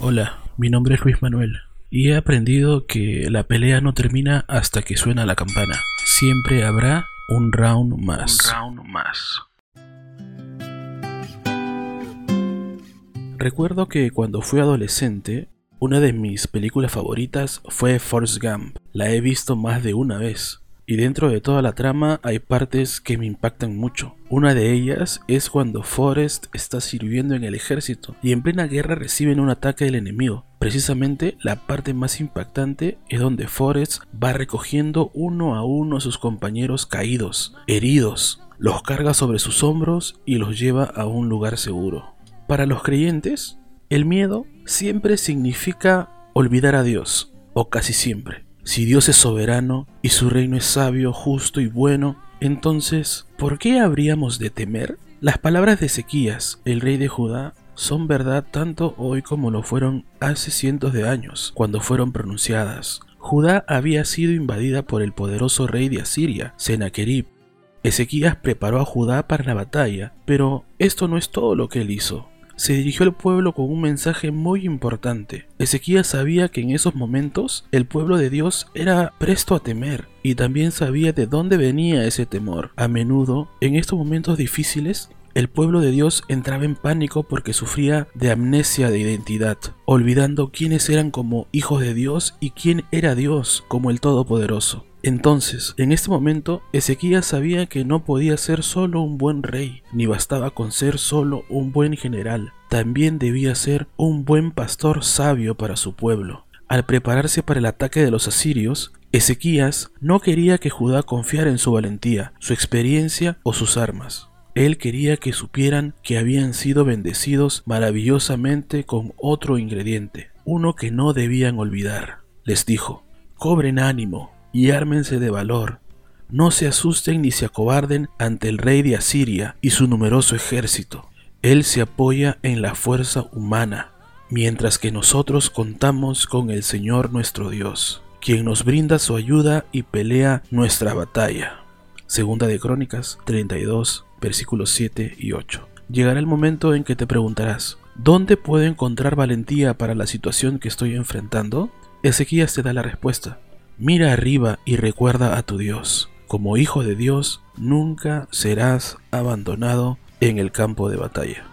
Hola, mi nombre es Luis Manuel y he aprendido que la pelea no termina hasta que suena la campana. Siempre habrá un round más. Un round más. Recuerdo que cuando fui adolescente, una de mis películas favoritas fue Forrest Gump. La he visto más de una vez. Y dentro de toda la trama hay partes que me impactan mucho. Una de ellas es cuando Forrest está sirviendo en el ejército y en plena guerra reciben un ataque del enemigo. Precisamente la parte más impactante es donde Forrest va recogiendo uno a uno a sus compañeros caídos, heridos, los carga sobre sus hombros y los lleva a un lugar seguro. Para los creyentes, el miedo siempre significa olvidar a Dios, o casi siempre. Si Dios es soberano y su reino es sabio, justo y bueno, entonces, ¿por qué habríamos de temer? Las palabras de Ezequías, el rey de Judá, son verdad tanto hoy como lo fueron hace cientos de años, cuando fueron pronunciadas. Judá había sido invadida por el poderoso rey de Asiria, Sennacherib. Ezequías preparó a Judá para la batalla, pero esto no es todo lo que él hizo se dirigió al pueblo con un mensaje muy importante. Ezequías sabía que en esos momentos el pueblo de Dios era presto a temer y también sabía de dónde venía ese temor. A menudo, en estos momentos difíciles, el pueblo de Dios entraba en pánico porque sufría de amnesia de identidad, olvidando quiénes eran como hijos de Dios y quién era Dios como el Todopoderoso. Entonces, en este momento, Ezequías sabía que no podía ser solo un buen rey, ni bastaba con ser solo un buen general, también debía ser un buen pastor sabio para su pueblo. Al prepararse para el ataque de los asirios, Ezequías no quería que Judá confiara en su valentía, su experiencia o sus armas. Él quería que supieran que habían sido bendecidos maravillosamente con otro ingrediente, uno que no debían olvidar. Les dijo, cobren ánimo, y ármense de valor. No se asusten ni se acobarden ante el rey de Asiria y su numeroso ejército. Él se apoya en la fuerza humana, mientras que nosotros contamos con el Señor nuestro Dios, quien nos brinda su ayuda y pelea nuestra batalla. Segunda de Crónicas 32, versículos 7 y 8. Llegará el momento en que te preguntarás, ¿dónde puedo encontrar valentía para la situación que estoy enfrentando? Ezequías te da la respuesta. Mira arriba y recuerda a tu Dios. Como hijo de Dios, nunca serás abandonado en el campo de batalla.